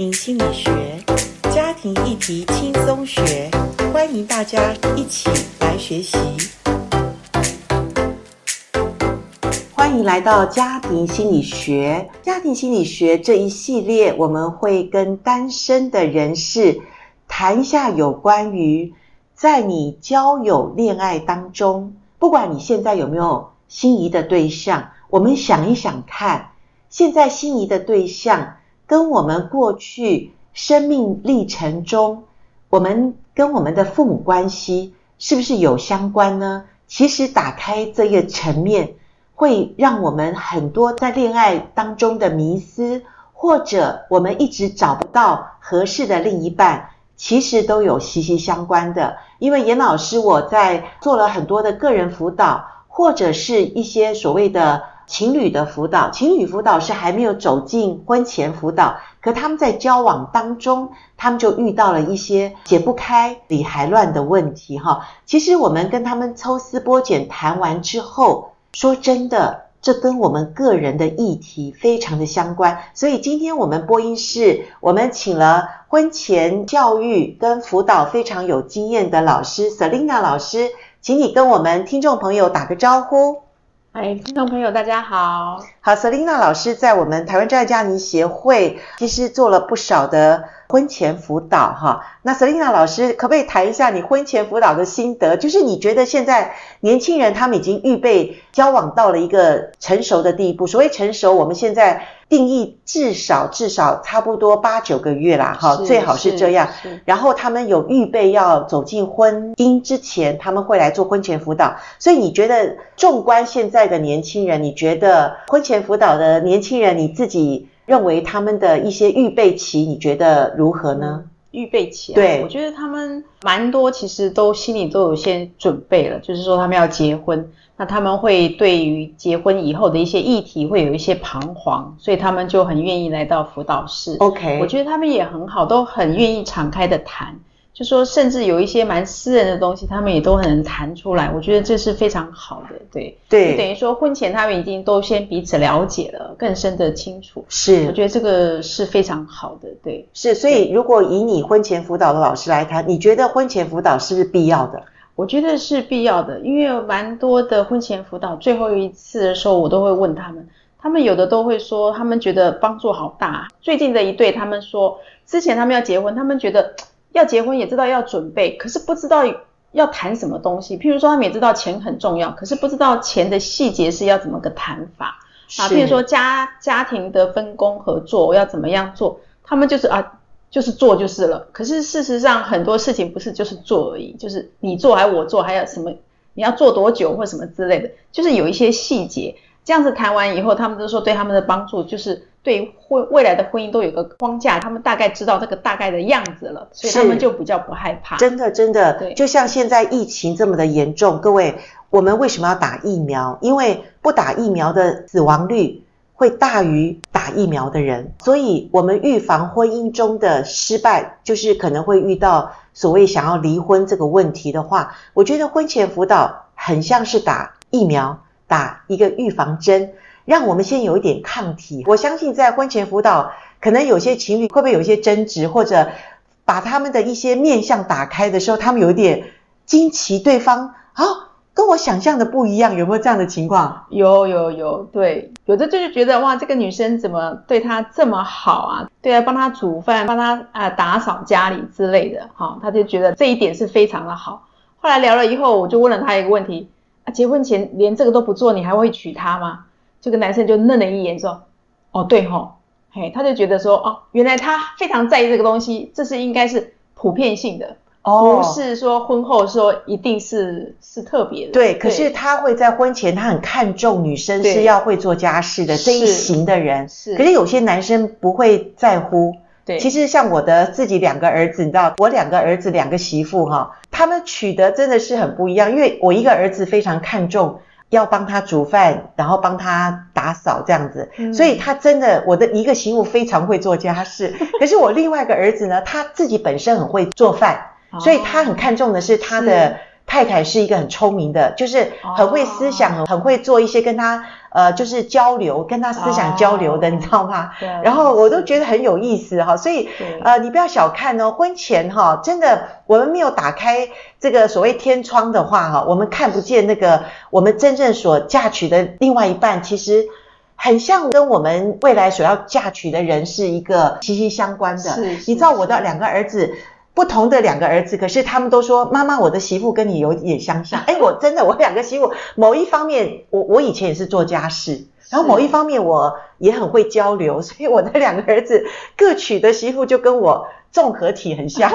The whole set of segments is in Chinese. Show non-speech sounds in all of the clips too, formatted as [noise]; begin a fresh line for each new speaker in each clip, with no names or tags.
庭心理学，家庭议题轻松学，欢迎大家一起来学习。欢迎来到家庭心理学。家庭心理学这一系列，我们会跟单身的人士谈一下有关于在你交友恋爱当中，不管你现在有没有心仪的对象，我们想一想看，现在心仪的对象。跟我们过去生命历程中，我们跟我们的父母关系是不是有相关呢？其实打开这个层面，会让我们很多在恋爱当中的迷思，或者我们一直找不到合适的另一半，其实都有息息相关的。因为严老师我在做了很多的个人辅导，或者是一些所谓的。情侣的辅导，情侣辅导是还没有走进婚前辅导，可他们在交往当中，他们就遇到了一些解不开、理还乱的问题哈。其实我们跟他们抽丝剥茧谈完之后，说真的，这跟我们个人的议题非常的相关。所以今天我们播音室，我们请了婚前教育跟辅导非常有经验的老师 Selina 老师，请你跟我们听众朋友打个招呼。
哎，听众朋友，大家好。
好，Selina 老师在我们台湾真爱家庭协会其实做了不少的婚前辅导哈。那 Selina 老师可不可以谈一下你婚前辅导的心得？就是你觉得现在年轻人他们已经预备交往到了一个成熟的地步。所谓成熟，我们现在定义至少至少差不多八九个月啦，哈，最好是这样。然后他们有预备要走进婚姻之前，他们会来做婚前辅导。所以你觉得，纵观现在的年轻人，你觉得婚前辅导的年轻人，你自己认为他们的一些预备期，你觉得如何呢？
预备期啊，
对，
我觉得他们蛮多，其实都心里都有些准备了，就是说他们要结婚，那他们会对于结婚以后的一些议题会有一些彷徨，所以他们就很愿意来到辅导室。
OK，
我觉得他们也很好，都很愿意敞开的谈。就说，甚至有一些蛮私人的东西，他们也都很能谈出来。我觉得这是非常好的，对
对，
等于说婚前他们已经都先彼此了解了，更深的清楚。
是，
我觉得这个是非常好的，对。
是，所以如果以你婚前辅导的老师来谈，你觉得婚前辅导是不是必要的？
我觉得是必要的，因为蛮多的婚前辅导，最后一次的时候，我都会问他们，他们有的都会说，他们觉得帮助好大。最近的一对，他们说，之前他们要结婚，他们觉得。要结婚也知道要准备，可是不知道要谈什么东西。譬如说，他们也知道钱很重要，可是不知道钱的细节是要怎么个谈法啊？譬如说家家庭的分工合作，我要怎么样做？他们就是啊，就是做就是了。可是事实上很多事情不是就是做而已，就是你做还是我做，还有什么你要做多久或什么之类的，就是有一些细节。这样子谈完以后，他们都说对他们的帮助就是。对婚未来的婚姻都有个框架，他们大概知道这个大概的样子了，所以他们就比较不害怕。
真的，真的，对，就像现在疫情这么的严重，各位，我们为什么要打疫苗？因为不打疫苗的死亡率会大于打疫苗的人，所以我们预防婚姻中的失败，就是可能会遇到所谓想要离婚这个问题的话，我觉得婚前辅导很像是打疫苗，打一个预防针。让我们先有一点抗体。我相信在婚前辅导，可能有些情侣会不会有一些争执，或者把他们的一些面相打开的时候，他们有一点惊奇，对方啊跟我想象的不一样，有没有这样的情况？
有有有，对，有的就是觉得哇，这个女生怎么对他这么好啊？对啊，帮他煮饭，帮他啊打扫家里之类的，哈，他就觉得这一点是非常的好。后来聊了以后，我就问了他一个问题：啊，结婚前连这个都不做，你还会娶她吗？这个男生就愣了一眼，说：“哦，对吼，嘿，他就觉得说，哦，原来他非常在意这个东西，这是应该是普遍性的，哦，不是说婚后说一定是是特别的。
对，可是他会在婚前，他很看重女生是要会做家事的这一型的人。是，可是有些男生不会在乎。对，其实像我的自己两个儿子，你知道，我两个儿子两个媳妇哈，他们娶的真的是很不一样，因为我一个儿子非常看重。”要帮他煮饭，然后帮他打扫这样子，嗯、所以他真的，我的一个媳妇非常会做家事。[laughs] 可是我另外一个儿子呢，他自己本身很会做饭，哦、所以他很看重的是他的。太太是一个很聪明的，就是很会思想，哦、很会做一些跟他呃，就是交流，跟他思想交流的，哦、你知道吗？对。然后我都觉得很有意思哈，所以呃，你不要小看哦，婚前哈，真的我们没有打开这个所谓天窗的话哈，我们看不见那个我们真正所嫁娶的另外一半，其实。很像跟我们未来所要嫁娶的人是一个息息相关的。是，你知道我的两个儿子，不同的两个儿子，可是他们都说妈妈，我的媳妇跟你有点相像。[laughs] 哎，我真的，我两个媳妇某一方面，我我以前也是做家事，然后某一方面我也很会交流，[laughs] 所以我的两个儿子各娶的媳妇就跟我。综合体很像，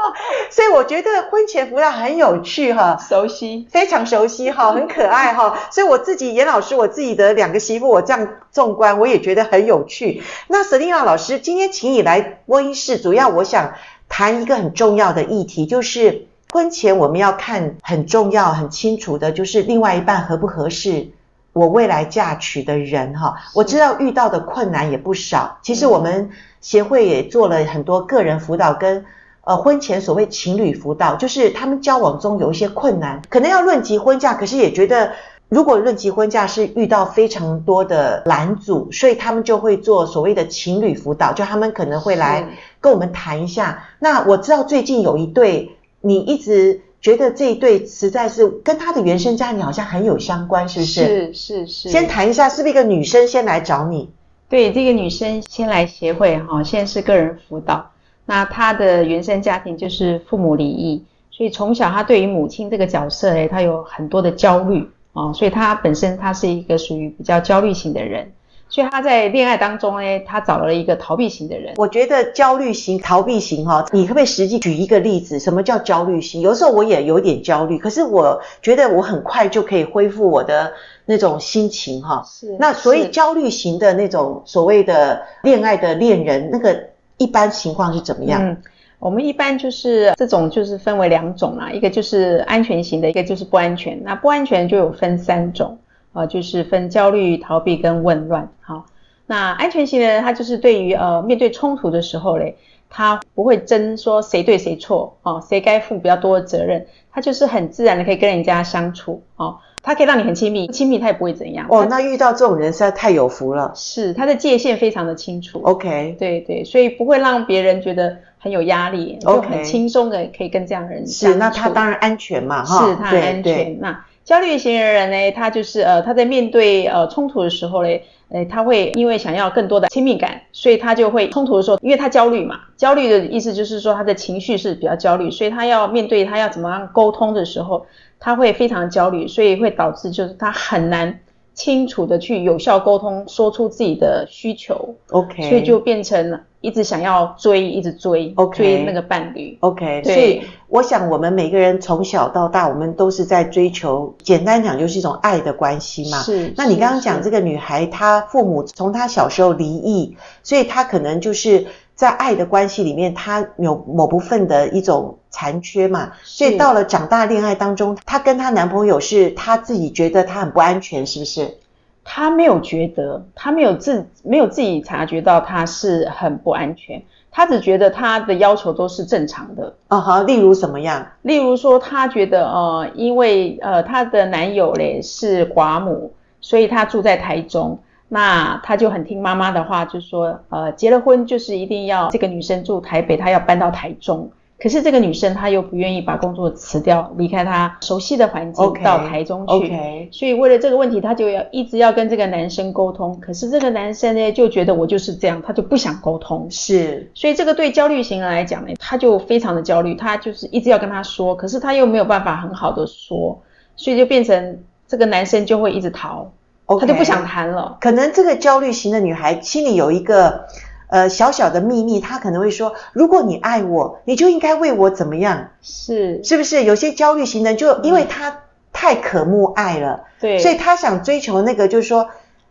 [laughs] 所以我觉得婚前辅导很有趣哈，
熟悉，
非常熟悉哈，很可爱哈。所以我自己严老师，我自己的两个媳妇，我这样纵观，我也觉得很有趣。那 Selina 老师今天请你来播音室，主要我想谈一个很重要的议题，就是婚前我们要看很重要、很清楚的，就是另外一半合不合适。我未来嫁娶的人哈，我知道遇到的困难也不少。其实我们协会也做了很多个人辅导跟呃婚前所谓情侣辅导，就是他们交往中有一些困难，可能要论及婚嫁，可是也觉得如果论及婚嫁是遇到非常多的拦阻，所以他们就会做所谓的情侣辅导，就他们可能会来跟我们谈一下。那我知道最近有一对，你一直。觉得这一对实在是跟他的原生家庭好像很有相关，是不是？
是是是。
先谈一下，是不是一个女生先来找你？
对，这个女生先来协会哈，现在是个人辅导。那她的原生家庭就是父母离异，所以从小她对于母亲这个角色诶，她有很多的焦虑啊，所以他本身他是一个属于比较焦虑型的人。所以他在恋爱当中呢，他找了一个逃避型的人。
我觉得焦虑型、逃避型哈，你可不可以实际举一个例子？什么叫焦虑型？有时候我也有点焦虑，可是我觉得我很快就可以恢复我的那种心情哈。是。那所以焦虑型的那种所谓的恋爱的恋人，那个一般情况是怎么样？嗯，
我们一般就是这种就是分为两种啦，一个就是安全型的，一个就是不安全。那不安全就有分三种。呃，就是分焦虑、逃避跟混乱。好，那安全型的人，他就是对于呃面对冲突的时候嘞，他不会争说谁对谁错，哦，谁该负比较多的责任，他就是很自然的可以跟人家相处，哦，他可以让你很亲密，亲密他也不会怎样。
哦，那遇到这种人实在太有福了。
是，他的界限非常的清楚。
OK，
对对，所以不会让别人觉得很有压力就很轻松的可以跟这样的人相处。
是，那他当然安全嘛，哈，
是他安全。那。焦虑型的人呢，他就是呃，他在面对呃冲突的时候呢，呃，他会因为想要更多的亲密感，所以他就会冲突的时候，因为他焦虑嘛，焦虑的意思就是说他的情绪是比较焦虑，所以他要面对他要怎么样沟通的时候，他会非常焦虑，所以会导致就是他很难清楚的去有效沟通，说出自己的需求。
OK，
所以就变成了。一直想要追，一直追
，okay,
追那个伴侣。
OK，所以我想，我们每个人从小到大，我们都是在追求，简单讲就是一种爱的关系嘛。是。那你刚刚讲这个女孩，她父母从她小时候离异，所以她可能就是在爱的关系里面，她有某部分的一种残缺嘛。所以到了长大恋爱当中，她跟她男朋友是她自己觉得她很不安全，是不是？
她没有觉得，她没有自没有自己察觉到她是很不安全，她只觉得她的要求都是正常的。
啊哈，例如什么样？
例如说，她觉得呃，因为呃，她的男友嘞是寡母，所以她住在台中，那他就很听妈妈的话，就说呃，结了婚就是一定要这个女生住台北，她要搬到台中。可是这个女生她又不愿意把工作辞掉，离开她熟悉的环境，okay, 到台中去。Okay. 所以为了这个问题，她就要一直要跟这个男生沟通。可是这个男生呢，就觉得我就是这样，他就不想沟通。
是，
所以这个对焦虑型来讲呢，他就非常的焦虑，他就是一直要跟他说，可是他又没有办法很好的说，所以就变成这个男生就会一直逃，okay, 他就不想谈了。
可能这个焦虑型的女孩心里有一个。呃，小小的秘密，他可能会说：如果你爱我，你就应该为我怎么样？
是，
是不是？有些焦虑型的，就因为他太渴慕爱了，对，所以他想追求那个，就是说，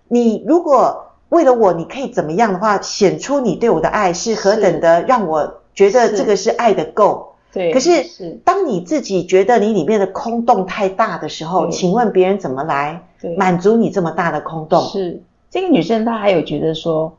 你如果为了我，你可以怎么样的话，显出你对我的爱是何等的，让我觉得这个是爱的够。对。可是，是当你自己觉得你里面的空洞太大的时候，请问别人怎么来满足你这么大的空洞？
是这个女生，她还有觉得说。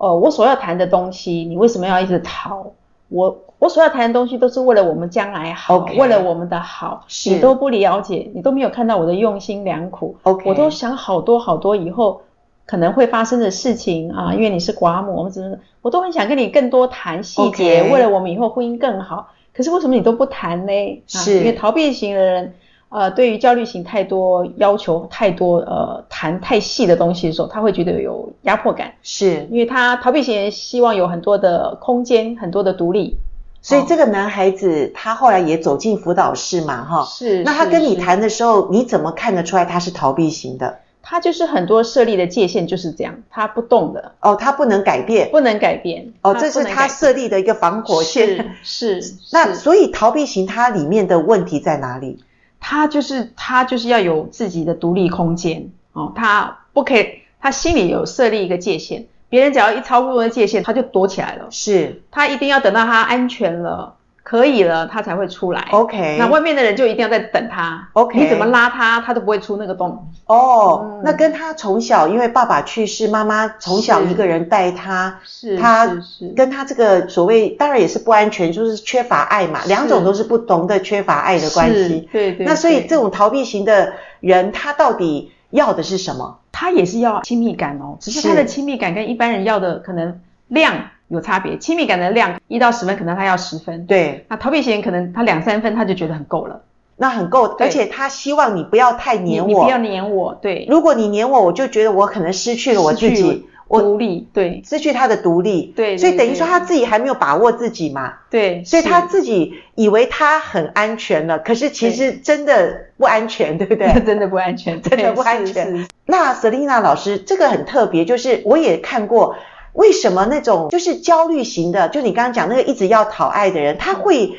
哦，我所要谈的东西，你为什么要一直逃？我我所要谈的东西都是为了我们将来好
，okay,
为了我们的好，你都不了解，你都没有看到我的用心良苦我都想好多好多以后可能会发生的事情啊，因为你是寡母，我们怎么，我都很想跟你更多谈细节，okay, 为了我们以后婚姻更好。可是为什么你都不谈呢？
是，
因为逃避型的人。呃，对于焦虑型太多要求太多，呃，谈太细的东西的时候，他会觉得有压迫感。
是，
因为他逃避型人希望有很多的空间，很多的独立。
所以这个男孩子他后来也走进辅导室嘛，哈。
是。
那他跟你谈的时候，你怎么看得出来他是逃避型的？
他就是很多设立的界限就是这样，他不动的。
哦，他不能改变。
不能改变。
哦，这是他设立的一个防火线。
是。是。[laughs]
那所以逃避型他里面的问题在哪里？
他就是他就是要有自己的独立空间哦，他不可以，他心里有设立一个界限，别人只要一超过那界限，他就躲起来了。
是，
他一定要等到他安全了。可以了，他才会出来。
OK，
那外面的人就一定要在等他。
OK，
你怎么拉他，他都不会出那个洞。
哦、oh, 嗯，那跟他从小，因为爸爸去世，妈妈从小一个人带他，
是
他跟他这个所谓当然也是不安全，就是缺乏爱嘛，两种都是不同的缺乏爱的关系。
对，对对。
那所以这种逃避型的人，他到底要的是什么？
他也是要亲密感哦，只是他的亲密感跟一般人要的可能量。有差别，亲密感的量一到十分，可能他要十分。
对，
那逃避型可能他两三分他就觉得很够了，
那很够，而且他希望你不要太黏我，
不要黏我。对，
如果你黏我，我就觉得我可能失去了我自己，
我独立，对，
失去他的独立，
对，
所以等于说他自己还没有把握自己嘛。
对，
所以他自己以为他很安全了，可是其实真的不安全，对，对不对？[laughs]
真的不安全，[laughs]
真的不安全。那 Selina 老师，这个很特别，就是我也看过。为什么那种就是焦虑型的，就你刚刚讲那个一直要讨爱的人，他会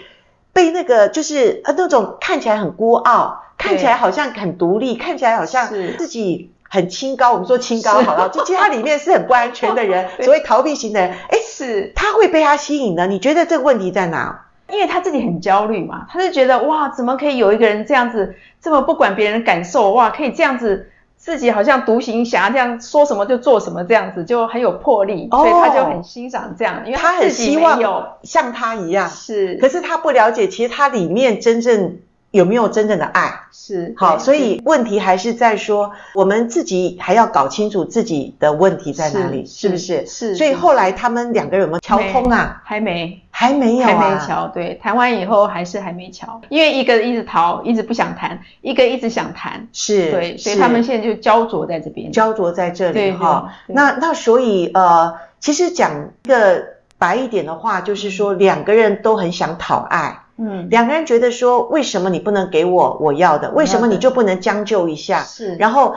被那个就是呃那种看起来很孤傲，看起来好像很独立，看起来好像自己很清高。我们说清高好了，就其实他里面是很不安全的人。[laughs] 所谓逃避型的人，哎，是他会被他吸引的。你觉得这个问题在哪？
因为他自己很焦虑嘛，他就觉得哇，怎么可以有一个人这样子这么不管别人的感受哇，可以这样子。自己好像独行侠这样说什么就做什么，这样子就很有魄力，哦，所以他就很欣赏这样，因为他很希望
像他一样。
是，
可是他不了解，其实他里面真正有没有真正的爱。
是，
好，所以问题还是在说，我们自己还要搞清楚自己的问题在哪里，是，是不是？
是。
所以后来他们两个人有没有敲通啊？
还没。
还没有、啊，
还没瞧，对，谈完以后还是还没瞧，因为一个一直逃，一直不想谈，一个一直想谈，
是，
对，所以他们现在就焦灼在这边，
焦灼在这里哈。那那所以呃，其实讲一个白一点的话，就是说两个人都很想讨爱，嗯，两个人觉得说，为什么你不能给我我要的？为什么你就不能将就一下？是，然后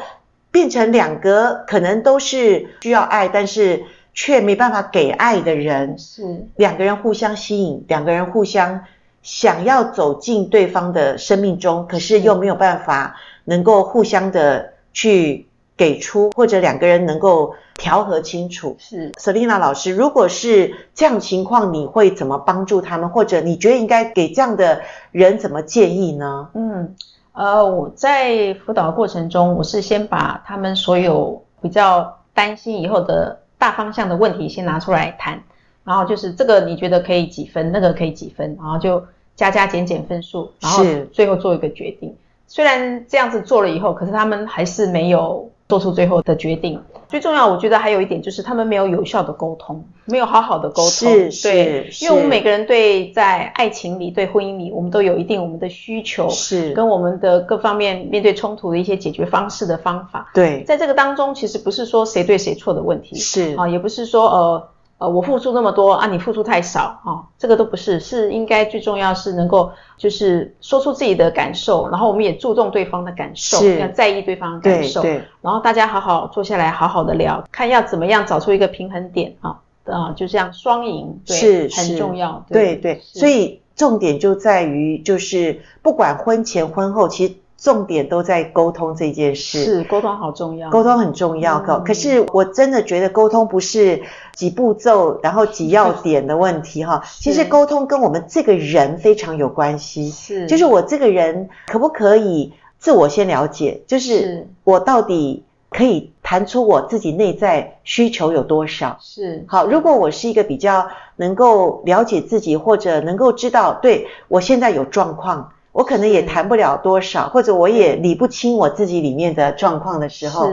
变成两个可能都是需要爱，但是。却没办法给爱的人，是两个人互相吸引，两个人互相想要走进对方的生命中，可是又没有办法能够互相的去给出，或者两个人能够调和清楚。是，Selina 老师，如果是这样情况，你会怎么帮助他们？或者你觉得应该给这样的人怎么建议呢？
嗯，呃，我在辅导过程中，我是先把他们所有比较担心以后的。大方向的问题先拿出来谈，然后就是这个你觉得可以几分，那个可以几分，然后就加加减减分数，然后最后做一个决定。虽然这样子做了以后，可是他们还是没有做出最后的决定。最重要，我觉得还有一点就是他们没有有效的沟通，没有好好的沟通。
是是，
对，因为我们每个人对在爱情里、对婚姻里，我们都有一定我们的需求，是跟我们的各方面面对冲突的一些解决方式的方法。
对，
在这个当中，其实不是说谁对谁错的问题，
是
啊，也不是说呃。呃，我付出那么多啊，你付出太少啊，这个都不是，是应该最重要是能够就是说出自己的感受，然后我们也注重对方的感受，要在意对方的感受，对，对，然后大家好好坐下来，好好的聊，看要怎么样找出一个平衡点啊，啊，就这样双赢，对，很重要，
对对，对，所以重点就在于就是不管婚前婚后，其实。重点都在沟通这件事，
是沟通好重要，
沟通很重要。可、嗯、可是我真的觉得沟通不是几步骤，然后几要点的问题哈。其实沟通跟我们这个人非常有关系，是，就是我这个人可不可以自我先了解，就是。我到底可以谈出我自己内在需求有多少。
是。
好，如果我是一个比较能够了解自己，或者能够知道对我现在有状况，我可能也谈不了多少，或者我也理不清我自己里面的状况的时候，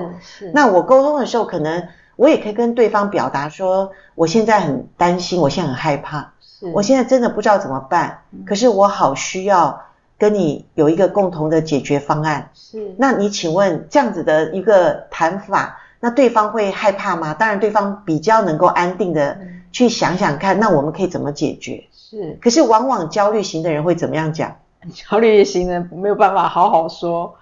那我沟通的时候，可能我也可以跟对方表达说，我现在很担心，我现在很害怕，
是
我现在真的不知道怎么办，可是我好需要。跟你有一个共同的解决方案，
是。
那你请问这样子的一个谈法，那对方会害怕吗？当然，对方比较能够安定的去想想看，那我们可以怎么解决？
是。
可是往往焦虑型的人会怎么样讲？
焦虑型的人没有办法好好说，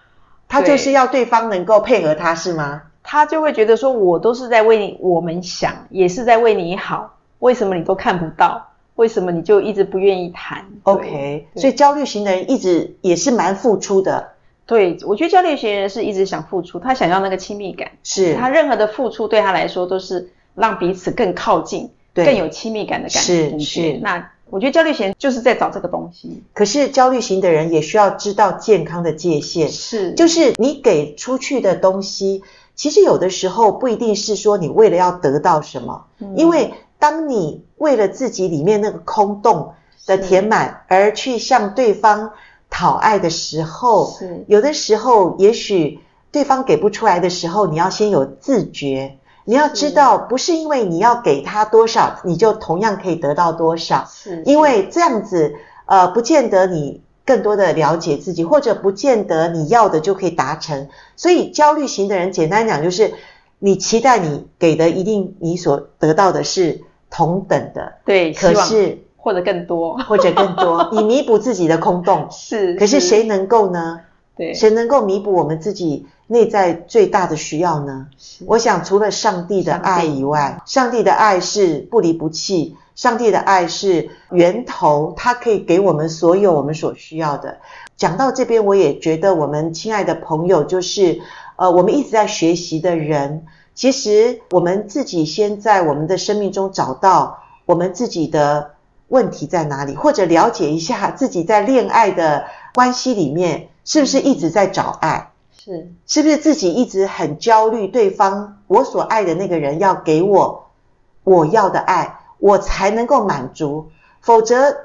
他就是要对方能够配合他，是吗？
他就会觉得说，我都是在为你我们想，也是在为你好，为什么你都看不到？为什么你就一直不愿意谈
？OK，所以焦虑型的人一直也是蛮付出的。
对，我觉得焦虑型人是一直想付出，他想要那个亲密感，
是
他任何的付出对他来说都是让彼此更靠近，更有亲密感的感觉。
是是。
那我觉得焦虑型就是在找这个东西。
可是焦虑型的人也需要知道健康的界限，
是，
就是你给出去的东西，其实有的时候不一定是说你为了要得到什么，嗯、因为。当你为了自己里面那个空洞的填满而去向对方讨爱的时候，是有的时候也许对方给不出来的时候，你要先有自觉，你要知道不是因为你要给他多少，你就同样可以得到多少，是因为这样子呃，不见得你更多的了解自己，或者不见得你要的就可以达成。所以焦虑型的人，简单讲就是你期待你给的一定你所得到的是。同等的，
对，
可是
或者更多，
或者更多，[laughs] 以弥补自己的空洞。
是，
可是谁能够呢？
对，
谁能够弥补我们自己内在最大的需要呢？我想，除了上帝的爱以外，上帝，上帝的爱是不离不弃，上帝的爱是源头，它可以给我们所有我们所需要的。讲到这边，我也觉得我们亲爱的朋友，就是呃，我们一直在学习的人。其实我们自己先在我们的生命中找到我们自己的问题在哪里，或者了解一下自己在恋爱的关系里面是不是一直在找爱，
是
是不是自己一直很焦虑，对方我所爱的那个人要给我我要的爱，我才能够满足，否则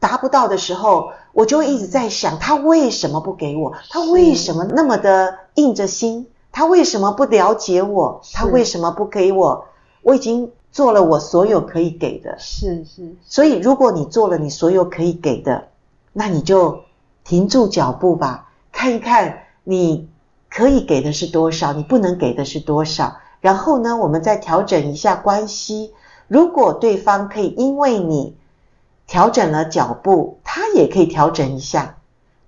达不到的时候，我就一直在想他为什么不给我，他为什么那么的硬着心。他为什么不了解我？他为什么不给我？我已经做了我所有可以给的。
是是。
所以，如果你做了你所有可以给的，那你就停住脚步吧，看一看你可以给的是多少，你不能给的是多少。然后呢，我们再调整一下关系。如果对方可以因为你调整了脚步，他也可以调整一下，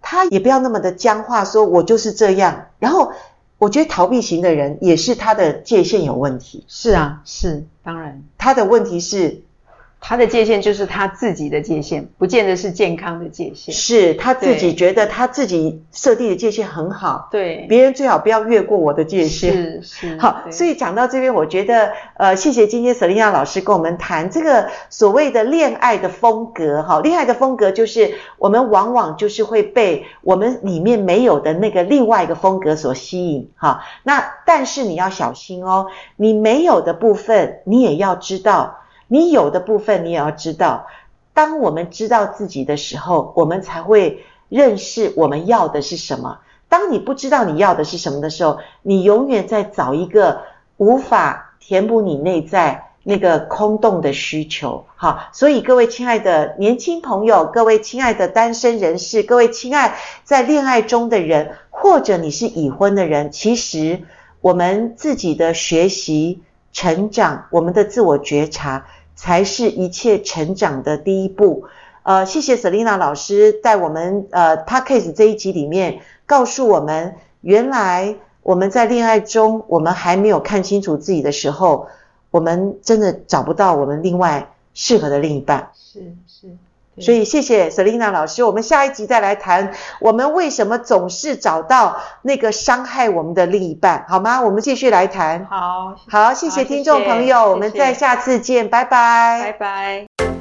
他也不要那么的僵化，说我就是这样。然后。我觉得逃避型的人也是他的界限有问题。
是啊，是，当然，
他的问题是。
他的界限就是他自己的界限，不见得是健康的界限。
是他自己觉得他自己设定的界限很好，
对，
别人最好不要越过我的界限。
是 [laughs] 是。
好，所以讲到这边，我觉得呃，谢谢今天瑟琳娜老师跟我们谈这个所谓的恋爱的风格。哈，恋爱的风格就是我们往往就是会被我们里面没有的那个另外一个风格所吸引。哈，那但是你要小心哦，你没有的部分，你也要知道。你有的部分，你也要知道。当我们知道自己的时候，我们才会认识我们要的是什么。当你不知道你要的是什么的时候，你永远在找一个无法填补你内在那个空洞的需求。好，所以各位亲爱的年轻朋友，各位亲爱的单身人士，各位亲爱在恋爱中的人，或者你是已婚的人，其实我们自己的学习、成长，我们的自我觉察。才是一切成长的第一步。呃，谢谢 Selina 老师在我们呃 Podcast 这一集里面告诉我们，原来我们在恋爱中，我们还没有看清楚自己的时候，我们真的找不到我们另外适合的另一半。
是是。
所以谢谢 Selina 老师，我们下一集再来谈我们为什么总是找到那个伤害我们的另一半，好吗？我们继续来谈。
好，
好，谢谢听众朋友，我们再下次见，拜拜，
拜拜。